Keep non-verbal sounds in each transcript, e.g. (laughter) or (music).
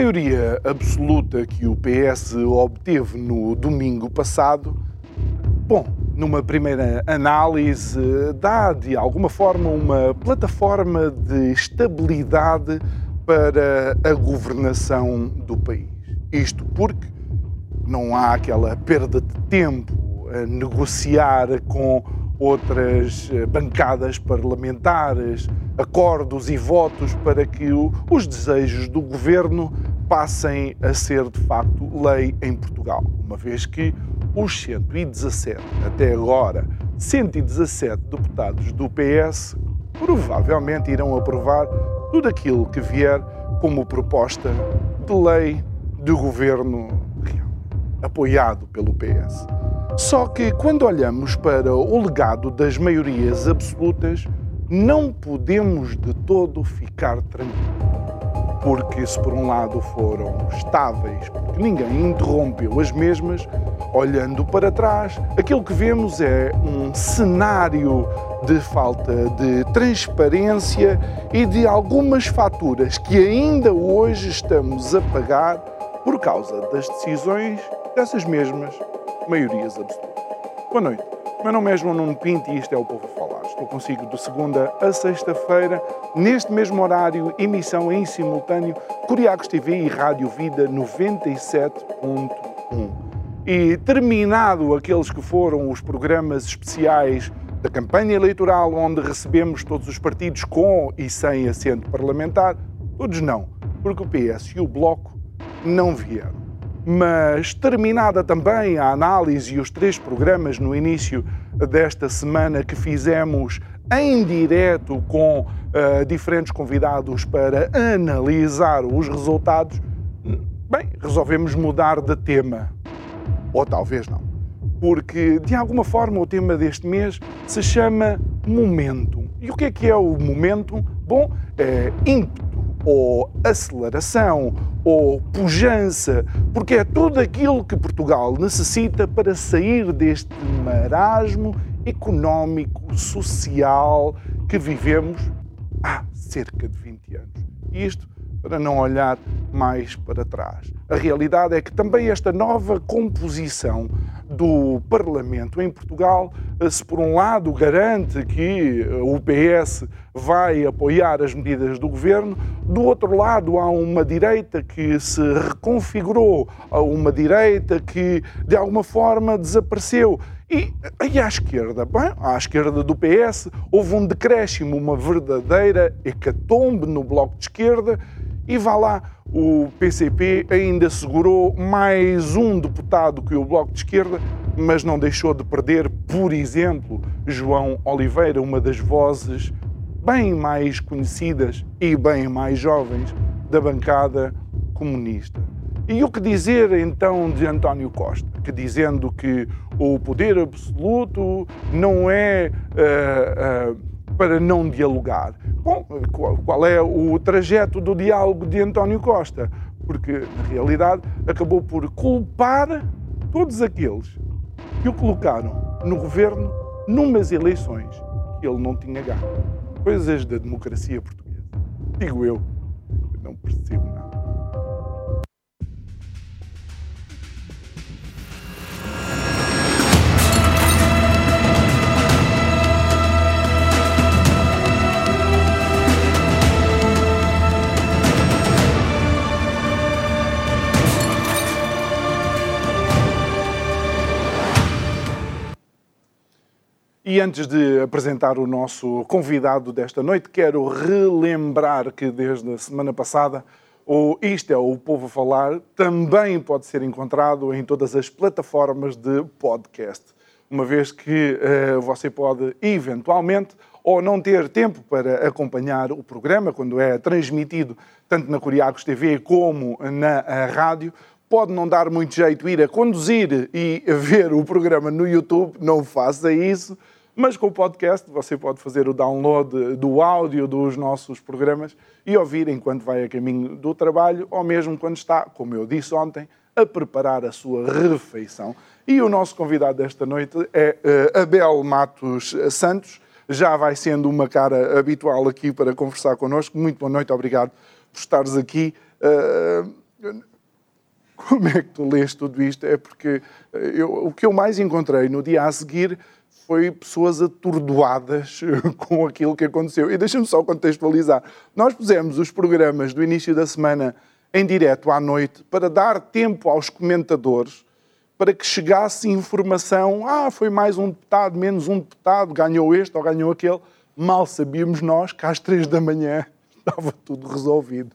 Maioria absoluta que o PS obteve no domingo passado, bom, numa primeira análise, dá de alguma forma uma plataforma de estabilidade para a governação do país. Isto porque não há aquela perda de tempo a negociar com outras bancadas parlamentares, acordos e votos para que os desejos do governo passem a ser de facto lei em Portugal, uma vez que os 117, até agora, 117 deputados do PS provavelmente irão aprovar tudo aquilo que vier como proposta de lei do governo real, apoiado pelo PS. Só que quando olhamos para o legado das maiorias absolutas, não podemos de todo ficar tranquilos. Porque, se por um lado foram estáveis, porque ninguém interrompeu as mesmas, olhando para trás, aquilo que vemos é um cenário de falta de transparência e de algumas faturas que ainda hoje estamos a pagar por causa das decisões dessas mesmas maiorias absolutas. Boa noite. Meu nome é João Nuno Pinto e isto é o Povo a Estou consigo de segunda a sexta-feira, neste mesmo horário, emissão em simultâneo, Curiacos TV e Rádio Vida 97.1. E terminado aqueles que foram os programas especiais da campanha eleitoral, onde recebemos todos os partidos com e sem assento parlamentar, todos não, porque o PS e o Bloco não vieram mas terminada também a análise e os três programas no início desta semana que fizemos em direto com uh, diferentes convidados para analisar os resultados, bem, resolvemos mudar de tema. Ou talvez não. Porque, de alguma forma, o tema deste mês se chama Momento. E o que é que é o momento? Bom, é ímpeto ou aceleração, ou pujança, porque é tudo aquilo que Portugal necessita para sair deste marasmo económico, social que vivemos há cerca de 20 anos. E isto para não olhar mais para trás. A realidade é que também esta nova composição do Parlamento em Portugal, eh, se por um lado garante que eh, o PS vai apoiar as medidas do governo, do outro lado há uma direita que se reconfigurou, uma direita que de alguma forma desapareceu. E, e à esquerda? Bem, à esquerda do PS houve um decréscimo, uma verdadeira hecatombe no bloco de esquerda e vá lá, o PCP ainda segurou mais um deputado que o Bloco de Esquerda, mas não deixou de perder, por exemplo, João Oliveira, uma das vozes bem mais conhecidas e bem mais jovens da bancada comunista. E o que dizer então de António Costa, que dizendo que o poder absoluto não é uh, uh, para não dialogar. Bom, qual é o trajeto do diálogo de António Costa? Porque, na realidade, acabou por culpar todos aqueles que o colocaram no governo numas eleições que ele não tinha ganho. Coisas da democracia portuguesa. Digo eu, não percebo nada. E antes de apresentar o nosso convidado desta noite, quero relembrar que desde a semana passada o Isto é o Povo a Falar também pode ser encontrado em todas as plataformas de podcast, uma vez que uh, você pode eventualmente ou não ter tempo para acompanhar o programa quando é transmitido tanto na Curiacos TV como na rádio, pode não dar muito jeito ir a conduzir e (laughs) ver o programa no YouTube, não faça isso. Mas com o podcast você pode fazer o download do áudio dos nossos programas e ouvir enquanto vai a caminho do trabalho ou mesmo quando está, como eu disse ontem, a preparar a sua refeição. E o nosso convidado desta noite é uh, Abel Matos Santos. Já vai sendo uma cara habitual aqui para conversar connosco. Muito boa noite, obrigado por estares aqui. Uh, (laughs) como é que tu lês tudo isto? É porque eu, o que eu mais encontrei no dia a seguir foi pessoas atordoadas (laughs) com aquilo que aconteceu. E deixa-me só contextualizar. Nós pusemos os programas do início da semana em direto à noite para dar tempo aos comentadores para que chegasse informação. Ah, foi mais um deputado, menos um deputado, ganhou este ou ganhou aquele. Mal sabíamos nós que às três da manhã (laughs) estava tudo resolvido.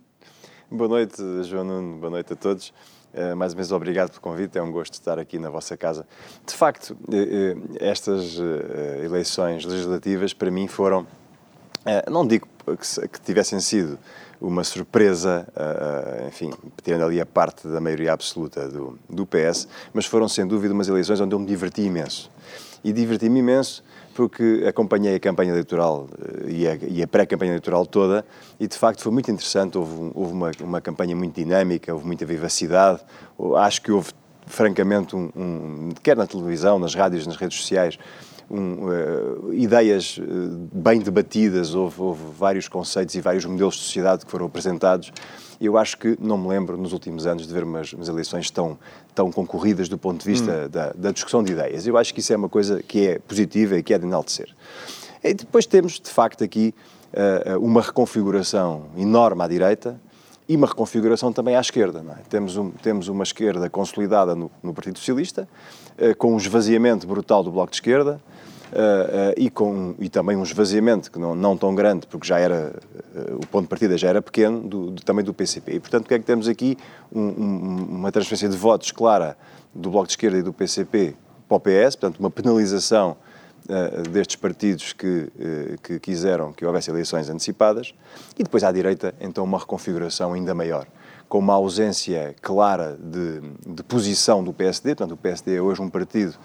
Boa noite, João Nuno. Boa noite a todos. Eh, mais uma vez, obrigado pelo convite, é um gosto estar aqui na vossa casa. De facto, eh, eh, estas eleições legislativas para mim foram, não digo que tivessem sido uma surpresa, enfim, tirando ali a parte da maioria absoluta do, do PS, mas foram sem dúvida umas eleições onde eu me diverti imenso. E diverti-me imenso porque acompanhei a campanha eleitoral eh, e a, a pré-campanha eleitoral toda e, de facto, foi muito interessante. Houve, houve uma, uma, campanha muito dinâmica, houve muita vivacidade. Acho que houve, francamente, um, um, quer na televisão, nas rádios, nas redes sociais, um, uh, ideias uh, bem debatidas, houve, houve, vários conceitos e vários modelos de sociedade que foram apresentados. Eu acho que não me lembro, nos últimos anos, de ver umas, umas eleições tão tão concorridas do ponto de vista hum. da, da, discussão de ideias. Eu acho que isso é uma coisa que é positiva e que é de enaltecer. E depois temos, de facto, aqui uh, uma reconfiguração enorme à direita e uma reconfiguração também à esquerda. É? Temos, um, temos uma esquerda consolidada no, no Partido Socialista, com um esvaziamento brutal do Bloco de Esquerda, e, com, e também um esvaziamento, que não, não tão grande, porque já era, uh, o ponto de partida já era pequeno, do, também do PCP. E, portanto, o que é que temos aqui? Um, um, uma transferência de votos clara do Bloco de Esquerda e do PCP para o PS, portanto, uma penalização destes partidos que, que quiseram que houvesse eleições antecipadas, e depois à direita, então, uma reconfiguração ainda maior com uma ausência clara de, de posição do PSD, portanto, o PSD é hoje um partido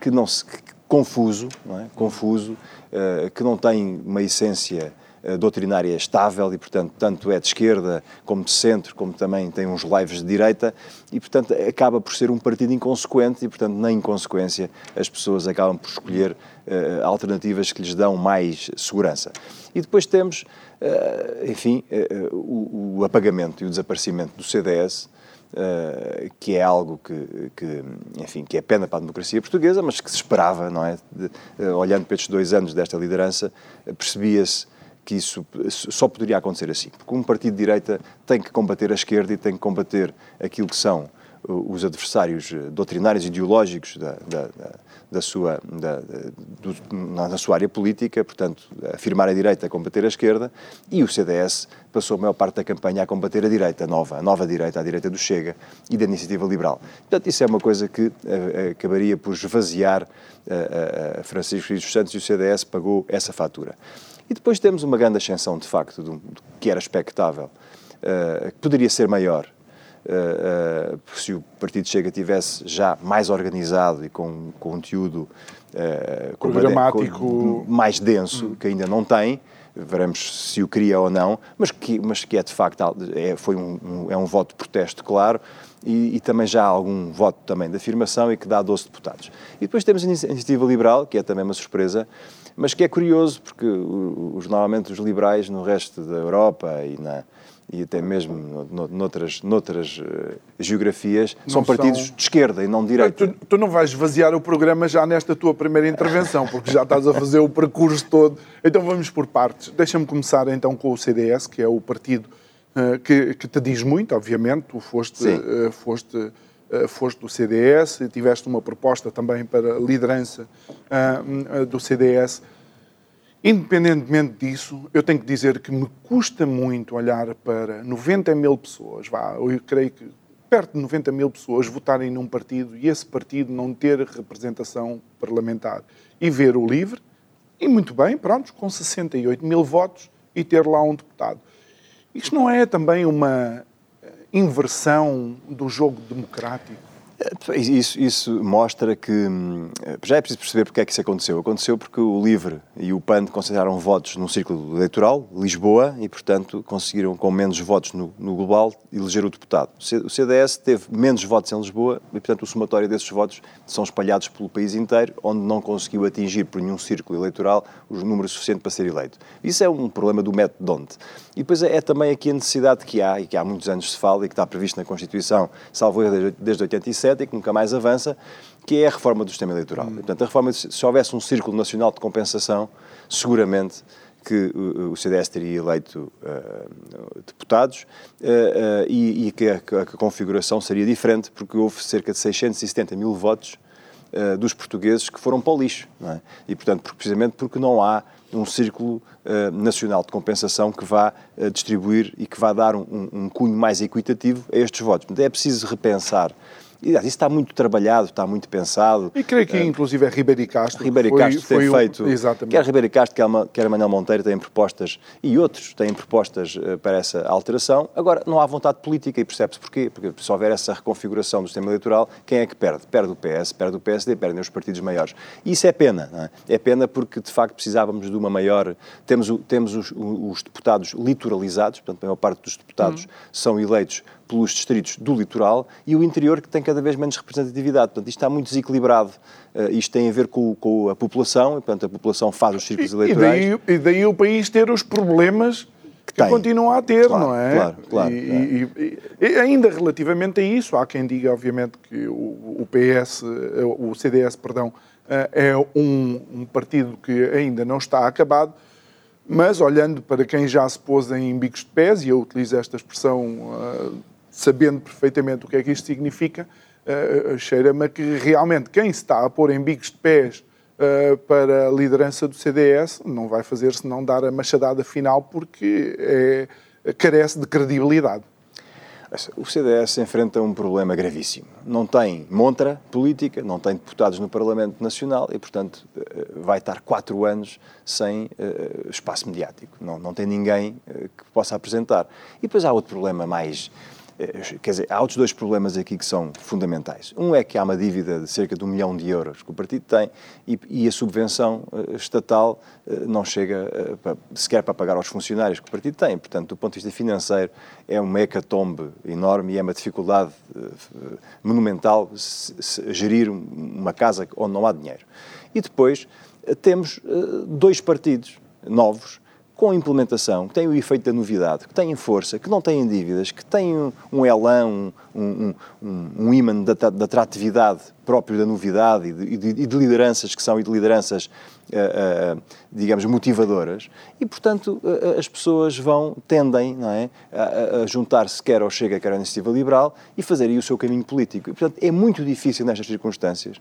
que não se, que, confuso, não é? confuso uh, que não tem uma essência uh, doutrinária estável e, portanto, tanto é de esquerda como de centro, como também tem uns lives de direita e, portanto, acaba por ser um partido inconsequente e, portanto, na inconsequência as pessoas acabam por escolher uh, alternativas que lhes dão mais segurança. E depois temos, enfim, o, o apagamento e o desaparecimento do CDS, Uh, que é algo que, que, enfim, que é pena para a democracia portuguesa, mas que se esperava, não é? De, uh, olhando para estes dois anos desta liderança, uh, percebia-se que isso só poderia acontecer assim, porque um partido de direita tem que combater a esquerda e tem que combater aquilo que são os adversários doutrinários e ideológicos da, da, da sua, da, do, na sua área política, portanto, afirmar a direita, combater a esquerda, e o CDS passou a maior parte da campanha a combater a direita, a nova, a nova direita, a direita do Chega e da Iniciativa Liberal. Portanto, isso é uma coisa que uh, acabaria por esvaziar uh, uh, Francisco dos Santos e o CDS pagou essa fatura. E depois temos uma grande ascensão, de facto, que era expectável, que poderia ser maior, Uh, uh, se o Partido Chega tivesse já mais organizado e com conteúdo programático com, mais denso, hum. que ainda não tem, veremos se o queria ou não, mas que, mas que é de facto é, foi um, um é um voto de protesto claro e, e, também já há algum voto também de afirmação e que dá 12 deputados. E depois temos a Iniciativa Liberal, que é também uma surpresa, mas que é curioso porque os, normalmente os liberais no resto da Europa e na e até mesmo noutras, noutras uh, geografias, não são partidos são... de esquerda e não de direita. Tu, tu, não vais esvaziar o programa já nesta tua primeira intervenção, porque já estás a fazer o percurso todo. Então vamos por partes. Deixa-me começar então com o CDS, que é o partido uh, que, que, te diz muito, obviamente. Tu foste, uh, foste, foste do CDS, tiveste uma proposta também para a liderança do CDS. Independentemente disso, eu tenho que dizer que me custa muito olhar para 90 mil pessoas, vá, eu creio que perto de 90 mil pessoas votarem num partido e esse partido não ter representação parlamentar. E ver o LIVRE, e muito bem, pronto, com 68 mil votos e ter lá um deputado. Isto não é também uma inversão do jogo democrático? Isso, isso, mostra que hum, já é preciso perceber porque é que isso aconteceu. Aconteceu porque o LIVRE e o PAN consideraram votos num círculo eleitoral, Lisboa, e portanto conseguiram com menos votos no, no global eleger o deputado. O CDS teve menos votos em Lisboa e portanto o somatório desses votos são espalhados pelo país inteiro, onde não conseguiu atingir por nenhum círculo eleitoral os números suficientes para ser eleito. Isso é um problema do método de onde. E depois é, é também aqui a necessidade que há, e que há muitos anos se fala e que está previsto na Constituição, salvo desde 87, e que nunca mais avança, que é a reforma do sistema eleitoral. Hum. E, portanto, a reforma, se houvesse um círculo nacional de compensação, seguramente que o CDS teria eleito uh, deputados uh, uh, e, e que, a, que, a, configuração seria diferente, porque houve cerca de 670 mil votos dos portugueses que foram para o lixo. É? E, portanto, precisamente porque não há um círculo nacional de compensação que vá distribuir e que vá dar um, um, cunho mais equitativo a estes votos. Portanto, é preciso repensar isso está muito trabalhado, está muito pensado. E creio que, uh, inclusive, é Ribeiro Castro. Ribeiro foi, Castro foi tem um, feito. Exatamente. Quer Ribeiro Castro, quer, quer Manuel Monteiro têm propostas, e outros têm propostas uh, para essa alteração. Agora, não há vontade política, e percebe-se porquê. Porque se houver essa reconfiguração do sistema eleitoral, quem é que perde? Perde o PS, perde o PSD, perdem os partidos maiores. E isso é pena. É? é? pena porque, de facto, precisávamos de uma maior. Temos, o, temos os, os, deputados litoralizados, portanto, a maior parte dos deputados uhum. são eleitos pelos distritos do litoral e o interior que tem cada vez menos representatividade. Portanto, isto está muito desequilibrado. Uh, isto tem a ver com, com, a população, e, portanto, a população faz os círculos e, eleitorais. E daí, e daí o país ter os problemas que, que continua a ter, claro, não é? Claro, claro. E, e, e, ainda relativamente a isso, há quem diga, obviamente, que o, o PS, o CDS, perdão, eh, é um, um, partido que ainda não está acabado, mas olhando para quem já se pôs em bicos de pés, e eu utilizo esta expressão uh, sabendo perfeitamente o que é que isto significa, uh, cheira-me que realmente quem se está a pôr em bicos de pés uh, para a liderança do CDS não vai fazer senão dar a machadada final porque é, carece de credibilidade. O CDS enfrenta um problema gravíssimo. Não tem montra política, não tem deputados no Parlamento Nacional e, portanto, vai estar quatro anos sem espaço mediático. Não, não tem ninguém que possa apresentar. E depois há outro problema mais quer dizer, há outros dois problemas aqui que são fundamentais. Um é que há uma dívida de cerca de um milhão de euros que o partido tem e, e a subvenção uh, estatal uh, não chega para, sequer para pagar aos funcionários que o partido tem. Portanto, do ponto de vista financeiro, é uma hecatombe enorme e é uma dificuldade monumental se, se gerir uma casa onde não há dinheiro. E depois temos dois partidos novos com implementação, que têm o efeito da novidade, que têm força, que não têm dívidas, que têm um, um elan, um, um, um, imã da, da atratividade próprio da novidade e de, de, de lideranças que são e de lideranças, uh, uh, digamos, motivadoras. E, portanto, uh, as pessoas vão, tendem não é, a, a juntar-se quer ao Chega, quer à Iniciativa Liberal e fazerem o seu caminho político. E, portanto, é muito difícil nestas circunstâncias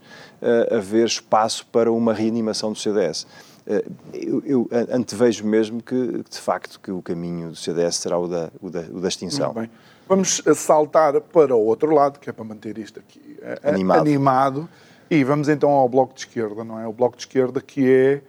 haver espaço para uma reanimação do CDS. Eh, eu, eu antevejo mesmo que, de facto, que o caminho do CDS será o da, o da, o da extinção. Muito bem. Vamos saltar para o outro lado, que é para manter isto aqui eh, animado. animado. E vamos então ao Bloco de Esquerda, não é? O Bloco de Esquerda que é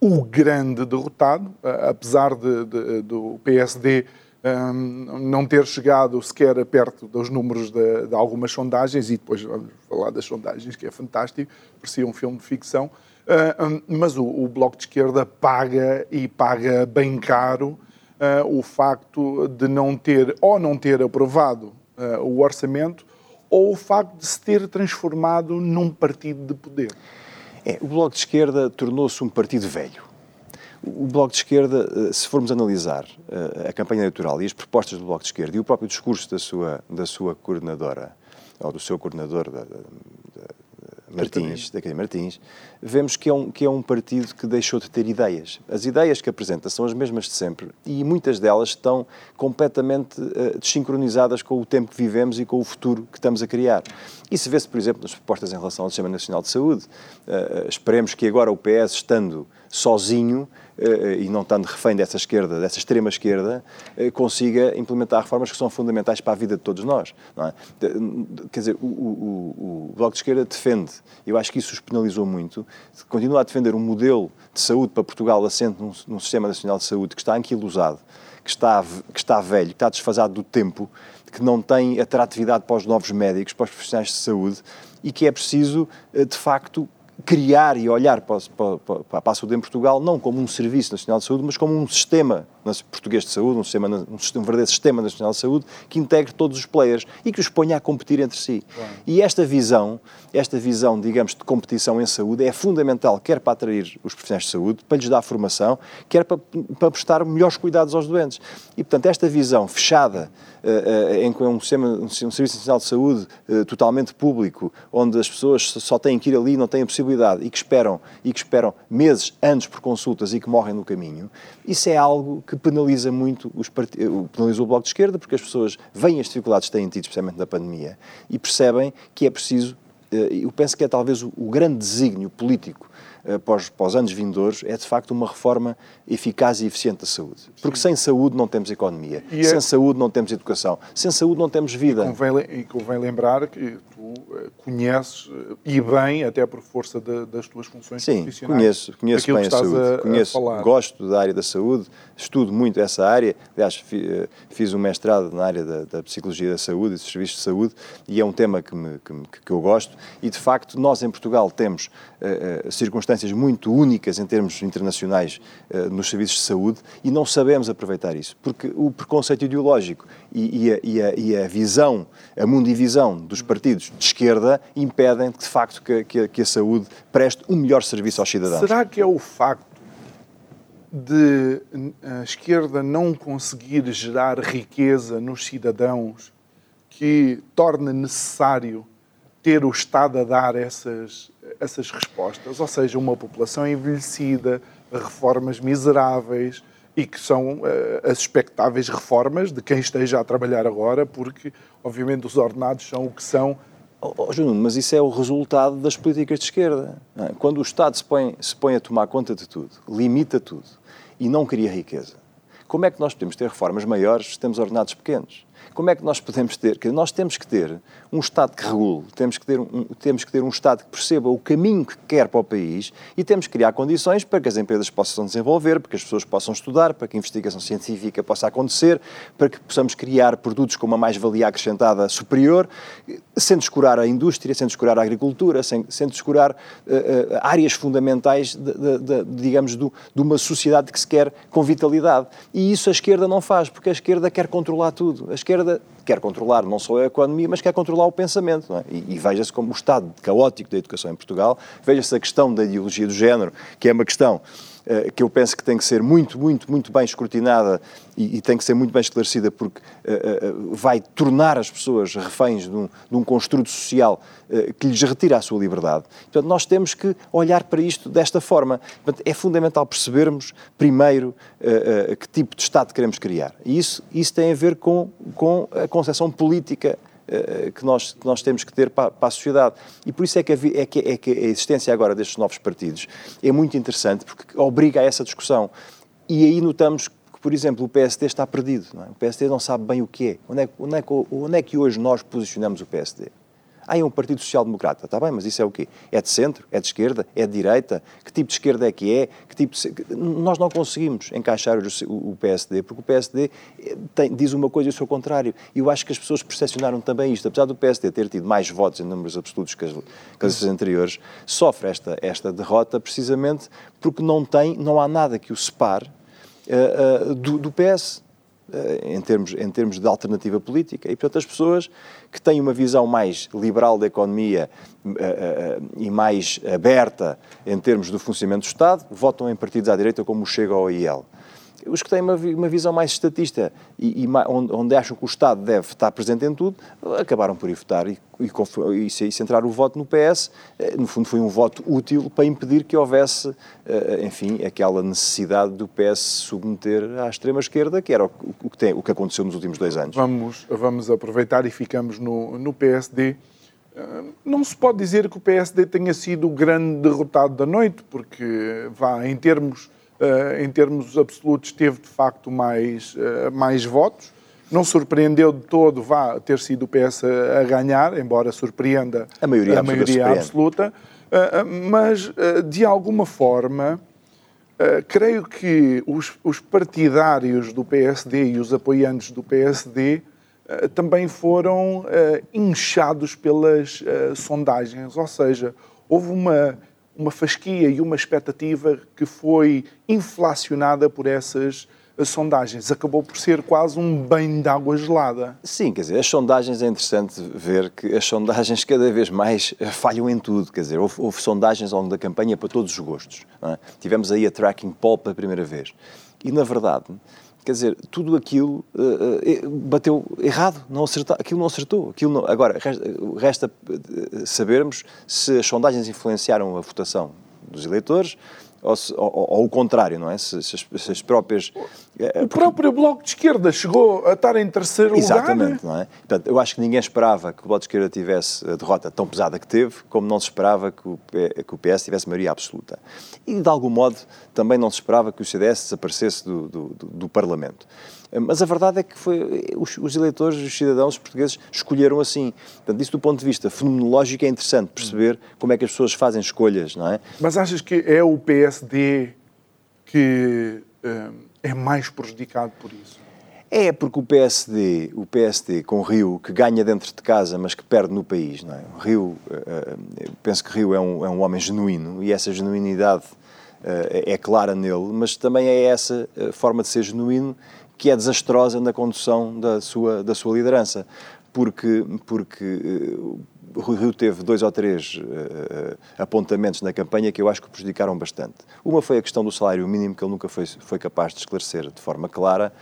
o grande derrotado, eh, apesar de, de, do PSD um, ehm, não ter chegado sequer perto dos números de, de, algumas sondagens, e depois vamos falar das sondagens, que é fantástico, parecia um filme de ficção. Uh, mas o, o, Bloco de Esquerda paga e paga bem caro uh, o facto de não ter ou não ter aprovado uh, o orçamento ou o facto de se ter transformado num partido de poder. É, o Bloco de Esquerda tornou-se um partido velho. O Bloco de Esquerda, se formos analisar a campanha eleitoral e as propostas do Bloco de Esquerda e o próprio discurso da sua, da sua coordenadora, ou do seu coordenador da, Martins, da Academia Martins, vemos que é, um, que é um partido que deixou de ter ideias. As ideias que apresenta são as mesmas de sempre e muitas delas estão completamente uh, desincronizadas com o tempo que vivemos e com o futuro que estamos a criar. Isso vê-se, por exemplo, nas propostas em relação ao Sistema Nacional de Saúde. Uh, esperemos que agora o PS, estando sozinho e não estando refém dessa esquerda, dessa extrema esquerda, consiga implementar reformas que são fundamentais para a vida de todos nós. É? Quer dizer, o, o, o, Bloco de Esquerda defende, eu acho que isso os penalizou muito, continua a defender um modelo de saúde para Portugal assente num, num Sistema Nacional de Saúde que está anquilosado, que está, que está velho, que está desfasado do tempo, que não tem atratividade para os novos médicos, para os profissionais de saúde e que é preciso, de facto, criar e olhar para, para, para, a saúde em Portugal não como um Serviço Nacional de Saúde, mas como um sistema português de saúde, um, sistema, um, um verdadeiro Sistema Nacional de Saúde que integre todos os players e que os ponha a competir entre si. E esta visão, esta visão, digamos, de competição em saúde é fundamental, quer para atrair os profissionais de saúde, para lhes dar formação, quer para, para prestar melhores cuidados aos doentes. E, portanto, esta visão fechada, uh, uh, em que é um, sistema, um, Serviço Nacional de Saúde uh, totalmente público, onde as pessoas só têm que ir ali, não têm a possibilidade, e que esperam, e que esperam meses, anos por consultas e que morrem no caminho, isso é algo que penaliza muito os part... penaliza o Bloco de Esquerda, porque as pessoas veem as dificuldades que têm tido, especialmente na pandemia, e percebem que é preciso, eu penso que é talvez o grande desígnio político eh, para os, para os, anos vindouros é de facto uma reforma eficaz e eficiente da saúde. Porque Sim. sem saúde não temos economia, e sem é... saúde não temos educação, sem saúde não temos vida. E convém, e convém lembrar que tu eh, conheces eh, e bem, até por força de, das tuas funções Sim, profissionais. Conheço, conheço bem a saúde. A, conheço, a gosto da área da saúde, estudo muito essa área. Aliás, fiz um mestrado na área da, da psicologia da saúde e dos serviços de saúde e é um tema que, me, que, que eu gosto. E de facto, nós em Portugal temos uh, circunstâncias circunstâncias muito únicas em termos internacionais uh, nos serviços de saúde e não sabemos aproveitar isso, porque o preconceito ideológico e, e, a, e, a, e a, visão, a mundivisão dos partidos de esquerda impedem, de facto, que, que, que a saúde preste um melhor serviço aos cidadãos. Será que é o facto de a esquerda não conseguir gerar riqueza nos cidadãos que torna necessário ter o Estado a dar essas, essas respostas, ou seja, uma população envelhecida, reformas miseráveis e que são uh, as expectáveis reformas de quem esteja a trabalhar agora, porque, obviamente, os ordenados são o que são. Oh, oh, Juno, mas isso é o resultado das políticas de esquerda. É? Quando o Estado se põe, se põe a tomar conta de tudo, limita tudo e não cria riqueza, como é que nós podemos ter reformas maiores se temos ordenados pequenos? Como é que nós podemos ter? Que nós temos que ter um Estado que regule, temos que, ter um, temos que ter um Estado que perceba o caminho que quer para o país e temos que criar condições para que as empresas possam desenvolver, para que as pessoas possam estudar, para que a investigação científica possa acontecer, para que possamos criar produtos com uma mais-valia acrescentada superior, sem descurar a indústria, sem descurar a agricultura, sem, sem descurar uh, uh, áreas fundamentais, de, de, de, digamos, do, de uma sociedade que se quer com vitalidade. E isso a esquerda não faz, porque a esquerda quer controlar tudo. A esquerda esquerda quer controlar não só a economia, mas quer controlar o pensamento. É? E, e veja-se como o estado caótico da educação em Portugal, veja-se a questão da ideologia do género, que é uma questão que eu penso que tem que ser muito, muito, muito bem escrutinada e, e tem que ser muito bem esclarecida, porque uh, uh, vai tornar as pessoas reféns de um, de um construto social que lhes retira a sua liberdade. Portanto, nós temos que olhar para isto desta forma. Portanto, é fundamental percebermos, primeiro, que tipo de Estado queremos criar. E isso, isso tem a ver com, com a concepção política que nós, que nós temos que ter para, para, a sociedade. E por isso é que, a, é, que, é que a existência agora destes novos partidos é muito interessante, porque obriga a essa discussão. E aí notamos que, por exemplo, o PSD está perdido. É? O PSD não sabe bem o que é. Onde é, onde, é onde é que hoje nós posicionamos o PSD? Ah, é um Partido Social Democrata. Está bem, mas isso é o quê? É de centro? É de esquerda? É de direita? Que tipo de esquerda é que é? Que tipo de... Nós não conseguimos encaixar o PSD, porque o PSD eh, tem, diz uma coisa e o seu contrário. E eu acho que as pessoas percepcionaram também isto. Apesar do PSD ter tido mais votos em números absolutos que as, que as anteriores, sofre esta, esta derrota precisamente porque não, tem, não há nada que o separe uh, uh, do, do PS. Eh, em termos, em termos de alternativa política. E, portanto, as pessoas que têm uma visão mais liberal da economia uh, uh, e mais aberta em termos do funcionamento do Estado votam em partidos à direita como o Chega ou o IEL os que têm uma, uma visão mais estatista e, e onde, onde, acham que o Estado deve estar presente em tudo, acabaram por ir votar e, e, e centrar o voto no PS. Eh, no fundo, foi um voto útil para impedir que houvesse, eh, enfim, aquela necessidade do PS submeter à extrema-esquerda, que era o, o, que tem, o que aconteceu nos últimos dois anos. Vamos, vamos aproveitar e ficamos no, no PSD Não se pode dizer que o PSD tenha sido o grande derrotado da noite, porque vá, em termos, em termos absolutos teve de facto mais, mais votos. Não surpreendeu de todo vá, ter sido o PS a ganhar, embora surpreenda a maioria, a maioria absoluta. Mas, de alguma forma, creio que os, os partidários do PSD e os apoiantes do PSD eh, também foram inchados pelas sondagens, ou seja, houve uma, uma fasquia e uma expectativa que foi inflacionada por essas sondagens. Acabou por ser quase um banho de água gelada. Sim, quer dizer, as sondagens é interessante ver que as sondagens (laughs) cada vez mais falham em tudo. Quer dizer, houve, houve sondagens ao longo da campanha para todos os gostos. É? Tivemos aí a tracking poll pela primeira vez. E, na verdade, Quer dizer, tudo aquilo uh, bateu errado, não acertou, aquilo não acertou. Aquilo não, agora, resta sabermos se as sondagens influenciaram a votação dos eleitores ou, se, ou, ou, o contrário, não é? Se, se, as, se as, próprias. O próprio Bloco de Esquerda chegou a estar em terceiro Exatamente, lugar. Exatamente, não é? Portanto, eu acho que ninguém esperava que o Bloco de Esquerda tivesse a derrota tão pesada que teve, como não se esperava que o, que o PS tivesse maioria absoluta. E, de algum modo, também não se esperava que o CDS desaparecesse do, do, do, do Parlamento. Mas a verdade é que foi, os, os, eleitores, os cidadãos portugueses escolheram assim. Portanto, isso do ponto de vista fenomenológico é interessante perceber como é que as pessoas fazem escolhas, não é? Mas achas que é o PSD que uh, é mais prejudicado por isso? É porque o PSD, o PSD com o Rio, que ganha dentro de casa, mas que perde no país, não é? O Rio, uh, penso que Rio é um, é um homem genuíno e essa genuinidade é clara nele, mas também é essa forma de ser genuíno que é desastrosa na condução da sua, da sua liderança. Porque, porque uh, Rui Rio teve dois ou três uh, apontamentos na campanha que eu acho que prejudicaram bastante. Uma foi a questão do salário mínimo, que ele nunca foi, foi capaz de esclarecer de forma clara,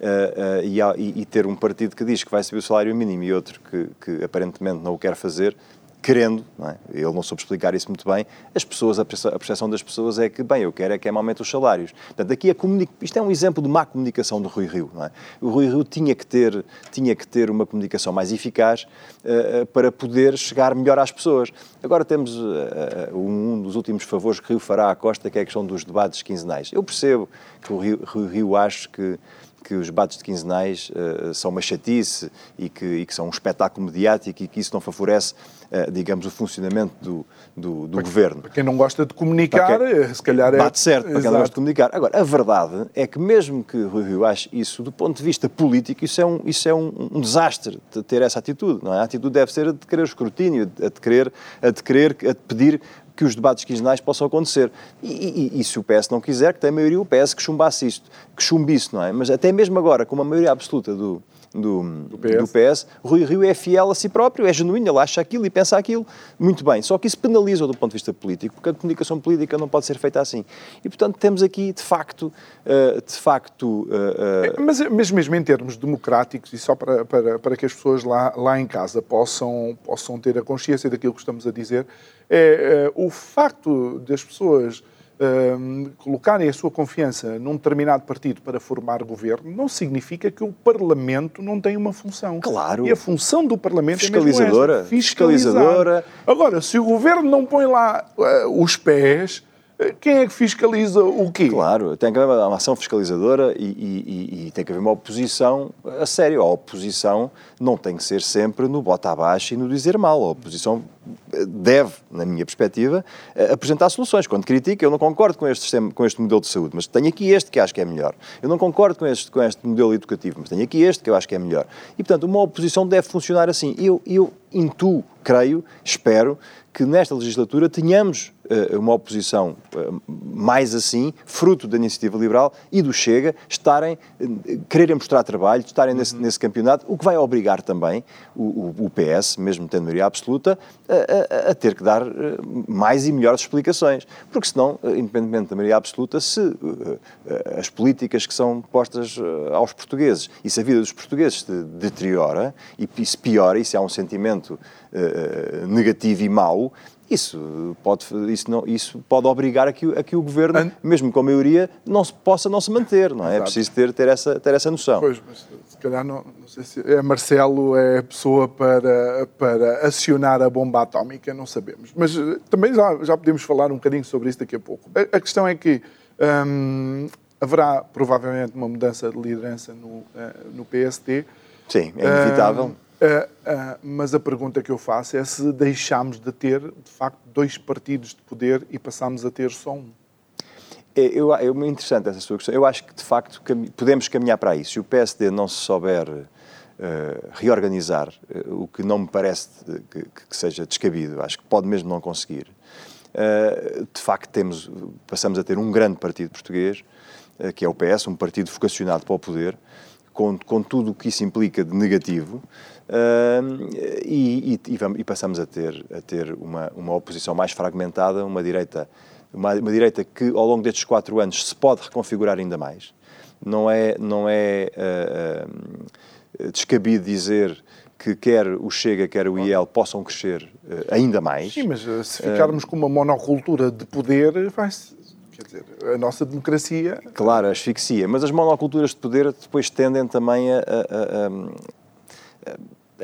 uh, e, e, ter um partido que diz que vai subir o salário mínimo e outro que, que aparentemente não o quer fazer, querendo, não é? ele não soube explicar isso muito bem, as pessoas, a percepção das pessoas é que, bem, eu quero é que é aumente os salários. Portanto, aqui comunica... isto é um exemplo de má comunicação do Rui Rio, é? O Rui Rio tinha que ter, tinha que ter uma comunicação mais eficaz uh, para poder chegar melhor às pessoas. Agora temos uh, um dos últimos favores que Rio fará à Costa, que é a questão dos debates quinzenais. Eu percebo que o Rio, Rui Rio acha que que os debates de quinzenais uh, são uma chatice e que, e que, são um espetáculo mediático e que isso não favorece, uh, digamos, o funcionamento do, do, do para, governo. Para quem não gosta de comunicar, quem, eh, se calhar é... Bate certo, para quem não gosta de comunicar. Agora, a verdade é que mesmo que Rui Rio ache isso, do ponto de vista político, isso é um, isso é um, um desastre, de ter essa atitude, não é? A atitude deve ser a de querer o escrutínio, a de querer, a de querer, a de pedir que os debates quinzenais possam acontecer. E, e, e, se o PS não quiser, que tem a maioria o PS que chumbasse isto, que chumbe isso, não é? Mas até mesmo agora, com uma maioria absoluta do, do, do, PS. do PS, Rui Rio é fiel a si próprio, é genuíno, ele acha aquilo e pensa aquilo. Muito bem, só que isso penaliza do ponto de vista político, porque a comunicação política não pode ser feita assim. E, portanto, temos aqui, de facto, uh, de facto... Uh, uh... Mas, mas mesmo em termos democráticos, e só para, para, para que as pessoas lá, lá em casa possam, possam ter a consciência daquilo que estamos a dizer, é, é o facto das pessoas um, colocarem a sua confiança num determinado partido para formar governo não significa que o Parlamento não tem uma função. Claro. E a função do Parlamento fiscalizadora, é mesmo esta, fiscalizadora. Agora, se o governo não põe lá uh, os pés, quem é que fiscaliza o quê? Claro, tem que haver uma ação fiscalizadora e, e, e, tem que haver uma oposição a sério. A oposição não tem que ser sempre no bota abaixo e no dizer mal. A oposição deve, na minha perspectiva, apresentar soluções. Quando critica, eu não concordo com este, sistema, com este modelo de saúde, mas tenho aqui este que acho que é melhor. Eu não concordo com este, com este modelo educativo, mas tenho aqui este que eu acho que é melhor. E, portanto, uma oposição deve funcionar assim. Eu, eu intuo, creio, espero que nesta legislatura tenhamos uma oposição uh, mais assim, fruto da iniciativa liberal e do Chega, estarem, uh, quererem mostrar trabalho, estarem nesse, uhum. nesse campeonato, o que vai obrigar também o, o, o PS, mesmo tendo maioria absoluta, a, a, a, ter que dar mais e melhores explicações. Porque senão, independentemente da maioria absoluta, se as políticas que são postas aos portugueses e se a vida dos portugueses se deteriora e se piora e se há um sentimento negativo e mau, isso pode, isso não, isso pode obrigar a que, a que o governo, mesmo com a maioria, não se, possa não se manter, não é? É preciso ter, ter, essa, ter essa noção. Pois, mas calhar não, não sei se é Marcelo é a pessoa para, para acionar a bomba atómica, não sabemos. Mas eh, também já, já podemos falar um bocadinho sobre isso daqui a pouco. A, a questão é que hum, haverá provavelmente uma mudança de liderança no, uh, no PSD. Sim, é inevitável. Uh, uh, mas a pergunta que eu faço é se deixamos de ter, de facto, dois partidos de poder e passamos a ter só um. É, eu, é interessante essa sua questão. Eu acho que, de facto, podemos caminhar para isso. Se o PSD não se souber uh, reorganizar, o que não me parece que, que, seja descabido, acho que pode mesmo não conseguir, de facto, temos, passamos a ter um grande partido português, que é o PS, um partido vocacionado para o poder, com, com tudo o que isso implica de negativo, e, e, e, passamos a ter, a ter uma, uma oposição mais fragmentada, uma direita uma, uma, direita que ao longo destes quatro anos se pode reconfigurar ainda mais. Não é, não é uh, uh, descabido dizer que quer o Chega, quer o IEL possam crescer uh, ainda mais. Sim, mas se ficarmos com uma monocultura de poder, vai-se quer dizer, a nossa democracia. Claro, asfixia. Mas as monoculturas de poder depois tendem também a, a, a, a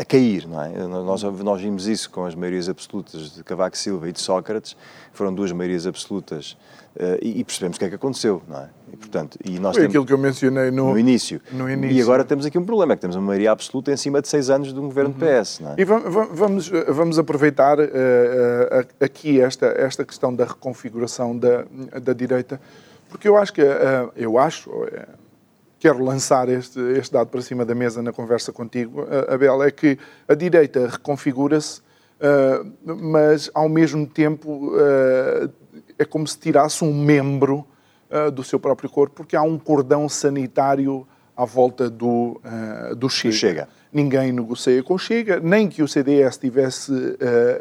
cair, não é? Nós, nós vimos isso com as maiorias absolutas de Cavaco Silva e de Sócrates, foram duas maiorias absolutas uh, e, e, percebemos o que é que aconteceu, não é? E, portanto, e nós Foi temos, aquilo que eu mencionei no, no, início. no, início. E agora temos aqui um problema, é que temos uma maioria absoluta em cima de seis anos de um governo uhum. PS, não é? E vamos, vamos aproveitar uh, uh, aqui esta, esta questão da reconfiguração da, da direita, porque eu acho que, eu acho quero lançar este, este dado para cima da mesa na conversa contigo, Abel, é que a direita reconfigura-se, uh, mas ao mesmo tempo uh, é como se tirasse um membro uh, do seu próprio corpo, porque há um cordão sanitário à volta do, do Chega. Chega. Ninguém negocia com o Chega, nem que o CDS tivesse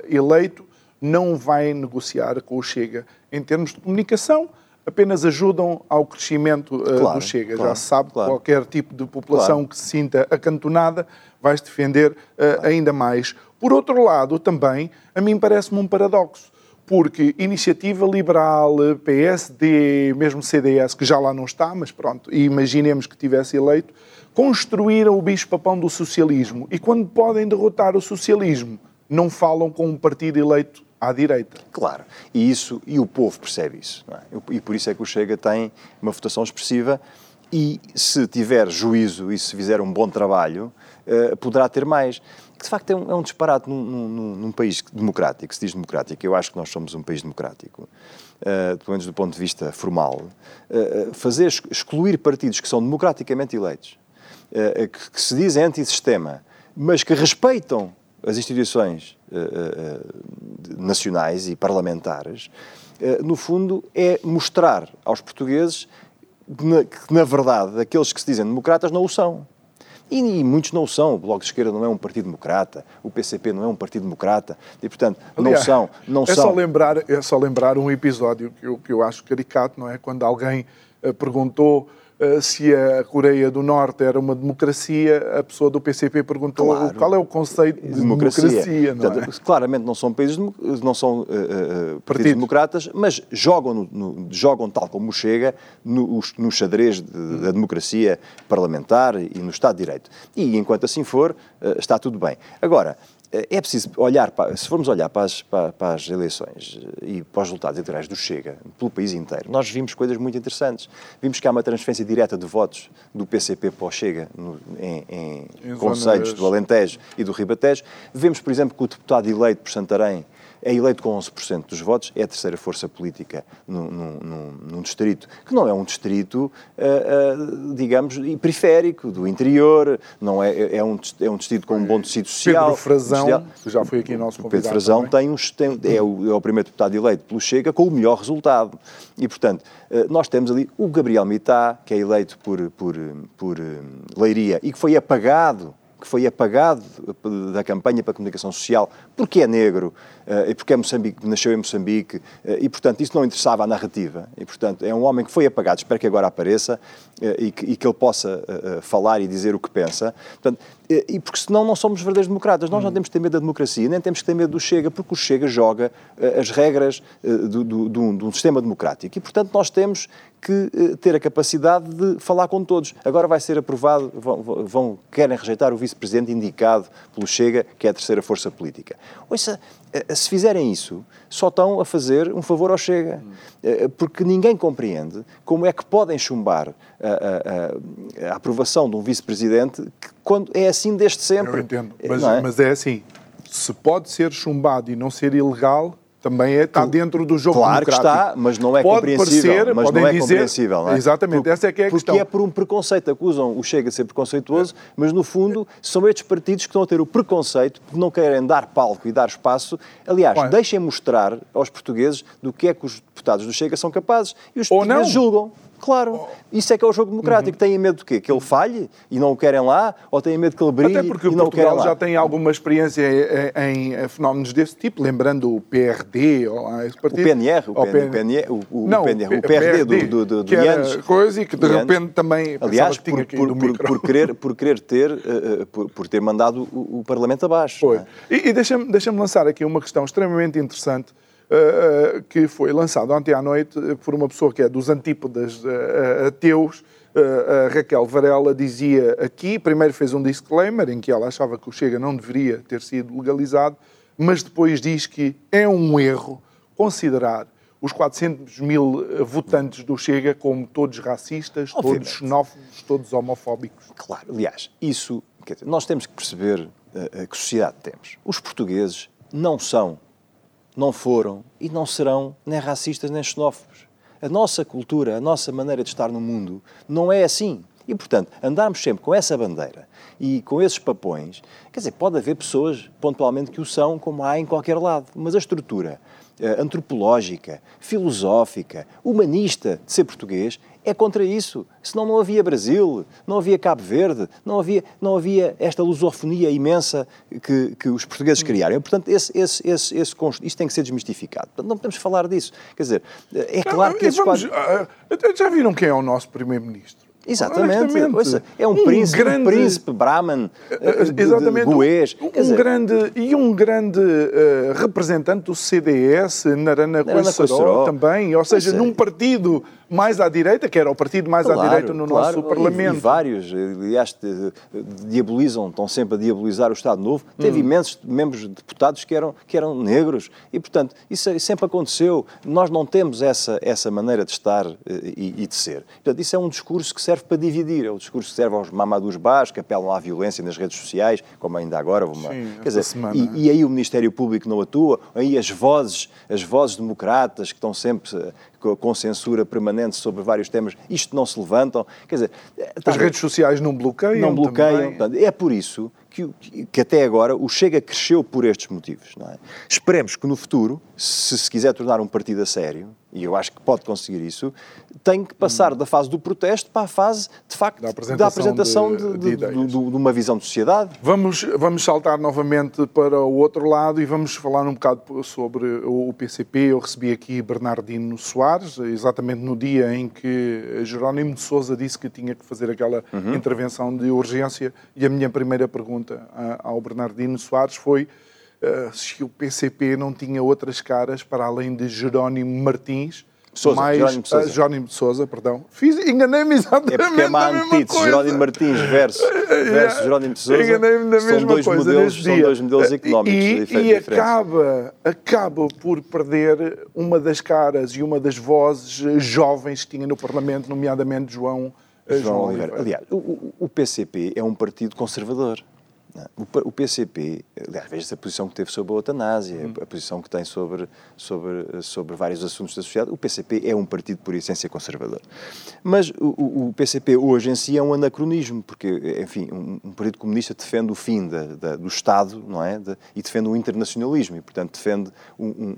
eleito, não vai negociar com o Chega em termos de comunicação apenas ajudam ao crescimento uh, claro, do Chega. Claro, Já se sabe claro. qualquer tipo de população que se sinta acantonada vai se defender uh, ainda mais. Por outro lado, também, a mim parece-me um paradoxo, porque Iniciativa Liberal, PSD, mesmo CDS, que já lá não está, mas pronto, imaginemos que tivesse eleito, construíram o bicho-papão do socialismo. E quando podem derrotar o socialismo, não falam com um partido eleito à direita. Claro, e isso e o povo percebe isso, é? e por isso é que o Chega tem uma votação expressiva e se tiver juízo e se fizer um bom trabalho, uh, poderá ter mais. Que de facto é um, é um disparate num, num, num, país democrático, se diz democrático, eu acho que nós somos um país democrático, uh, pelo menos do ponto de vista formal, uh, fazer excluir partidos que são democraticamente eleitos, que, que se dizem anti-sistema, mas que respeitam as instituições uh, uh, nacionais e parlamentares, uh, no fundo, é mostrar aos portugueses que, na, verdade, aqueles que se dizem democratas não o são. E, e, muitos não o são. O Bloco de Esquerda não é um partido democrata, o PCP não é um partido democrata, e, portanto, Aliás, não são. Não é, são. Só lembrar, é só lembrar um episódio que eu, que eu acho caricato, não é? Quando alguém perguntou eh, se a Coreia do Norte era uma democracia, a pessoa do PCP perguntou claro. qual é o conceito de democracia. democracia não Portanto, é? Claramente não são países, não são uh, partidos democratas, mas jogam, no, no, jogam tal como chega no, no xadrez de, da democracia parlamentar e no Estado de Direito. E enquanto assim for, uh, está tudo bem. Agora, é preciso olhar, para, se formos olhar para as, para, para as, eleições e para os resultados eleitorais do Chega, pelo país inteiro, nós vimos coisas muito interessantes. Vimos que há uma transferência direta de votos do PCP para o Chega no, em, em, em conselhos do Alentejo e do Ribatejo. Vemos, por exemplo, que o deputado eleito por Santarém é eleito com 11% dos votos, é a terceira força política num, num, num distrito, que não é um distrito, uh, uh, digamos, periférico, do interior, não é, é, um, é um distrito com um bom tecido social. Pedro Frazão, que já foi aqui nosso convidado Pedro Frazão tem um, tem, é, o, é o primeiro deputado eleito pelo Chega com o melhor resultado. E, portanto, uh, nós temos ali o Gabriel Mitá, que é eleito por, por, por Leiria e que foi apagado que foi apagado da campanha para a comunicação social porque é negro uh, e porque é Moçambique, nasceu em Moçambique uh, e, portanto, isso não interessava à narrativa. E, portanto, é um homem que foi apagado, espero que agora apareça uh, e, que, e, que, ele possa falar e dizer o que pensa. Portanto, e porque senão não somos verdadeiros democratas. Nós não temos que ter medo da democracia, nem temos que ter medo do Chega, porque o Chega joga as regras do, do, do, de um sistema democrático. E, portanto, nós temos que ter a capacidade de falar com todos. Agora vai ser aprovado, vão, vão querem rejeitar o vice-presidente indicado pelo Chega, que é a terceira força política. Ouça, se fizerem isso, só estão a fazer um favor ao Chega. Uh, porque ninguém compreende como é que podem chumbar a, a, a aprovação de um vice-presidente quando é assim desde sempre. Eu entendo, mas é? mas é assim, se pode ser chumbado e não ser ilegal, também é, está dentro do jogo claro democrático. Claro que está, mas não é pode compreensível. Parecer, mas não é dizer, compreensível, não é? Exatamente, porque, essa é que é a porque questão. Porque é por um preconceito, acusam o Chega de ser preconceituoso, mas no fundo são estes partidos que estão a ter o preconceito porque não querem dar palco e dar espaço. Aliás, deixem mostrar aos portugueses do que é que os deputados do Chega são capazes e os portugueses julgam. Claro, isso é que é o jogo democrático. Uhum. Têm medo de quê? Que ele falhe e não o querem lá? Ou têm medo que ele brilhe Até porque e não Portugal o querem lá? já tem alguma experiência em, em, fenómenos desse tipo, lembrando o PRD, ou partido. O PNR, o, PN, PNR, o, o, não, PNR, o PRD, do, do, do, que era coisa e que de repente também Aliás, por, por, por, por, querer, por querer ter, uh, por, por, ter mandado o, o Parlamento abaixo. Foi. É? E, e deixa-me deixa lançar aqui uma questão extremamente interessante uh, que foi lançado ontem à noite por uma pessoa que é dos antípodas uh, ateus, a Raquel Varela dizia aqui, primeiro fez um disclaimer em que ela achava que o Chega não deveria ter sido legalizado, mas depois diz que é um erro considerar os 400 mil votantes do Chega como todos racistas, Obviamente. todos xenófobos, todos homofóbicos. Claro, aliás, isso, dizer, nós temos que perceber uh, que sociedade temos. Os portugueses não são não foram e não serão nem racistas nem xenófobos. A nossa cultura, a nossa maneira de estar no mundo não é assim. E, portanto, andarmos sempre com essa bandeira e com esses papões, quer dizer, pode haver pessoas, pontualmente, que o são, como há em qualquer lado, mas a estrutura uh, antropológica, filosófica, humanista de ser português é contra isso. Senão não havia Brasil, não havia Cabo Verde, não havia, não havia esta lusofonia imensa que, que os portugueses hum. criaram. Portanto, esse, esse, esse, esse, isto tem que ser desmistificado. Portanto, não podemos falar disso. Quer dizer, é claro que esses vamos, quadros... Ah, já viram quem é o nosso Primeiro-Ministro? Exatamente. Ouça, é um, um príncipe, grande, um príncipe Brahman, uh, exatamente, goês. Um, dizer, grande, e um grande uh, representante do CDS, Narana, Narana Coissaró, também, ou seja, num partido mais à direita, que era o partido mais claro, à direita no claro, nosso Parlamento. E, e vários, aliás, diabolizam, estão sempre a diabolizar o Estado Novo. Teve hum. imensos membros deputados que eram, que eram negros e, portanto, isso sempre aconteceu. Nós não temos essa, essa maneira de estar eh, e, e de ser. Portanto, isso é um discurso que serve para dividir, é um discurso que serve aos mamadus bás, que apelam à violência nas redes sociais, como ainda agora. Uma, Sim, quer dizer, semana, e, e, aí o Ministério Público não atua, aí as vozes, as vozes democratas que estão sempre com censura permanente sobre vários temas, isto não se levantam. Quer dizer, as redes sociais não bloqueiam. Não bloqueiam. Portanto, é por isso que, que, até agora o Chega cresceu por estes motivos. É? Esperemos que no futuro, se se quiser tornar um partido a sério, e eu acho que pode conseguir isso, tem que passar hum. da fase do protesto para a fase, de facto, da apresentação, da apresentação de, de, de, de, uma visão de sociedade. Vamos, vamos saltar novamente para o outro lado e vamos falar um bocado sobre o PCP. Eu recebi aqui Bernardino Soares, exatamente no dia em que Jerónimo de Sousa disse que tinha que fazer aquela uhum. intervenção de urgência e a minha primeira pergunta ao Bernardino Soares foi uh, se o PCP não tinha outras caras para além de Jerónimo Martins, Sousa, mais Jerónimo Sousa. Jerónimo de Sousa, perdão. Fiz, enganei-me exatamente. É porque é uma antítese, Jerónimo Martins versus, (laughs) versus Jerónimo de Sousa. Enganei-me na mesma dois coisa. Modelos, são dois modelos económicos e, e acaba, acaba por perder uma das caras e uma das vozes jovens que tinha no Parlamento, nomeadamente João, João, João Oliveira. Oliveira. Aliás, o, o PCP é um partido conservador. O PCP, aliás, veja-se a posição que teve sobre a eutanásia, a posição que tem sobre, sobre, sobre vários assuntos da sociedade. O PCP é um partido, por essência, conservador. Mas o, o PCP hoje em si é um anacronismo, porque, enfim, um, um partido comunista defende o fim da, da, do Estado, não é? De, e defende o internacionalismo, e, portanto, defende um,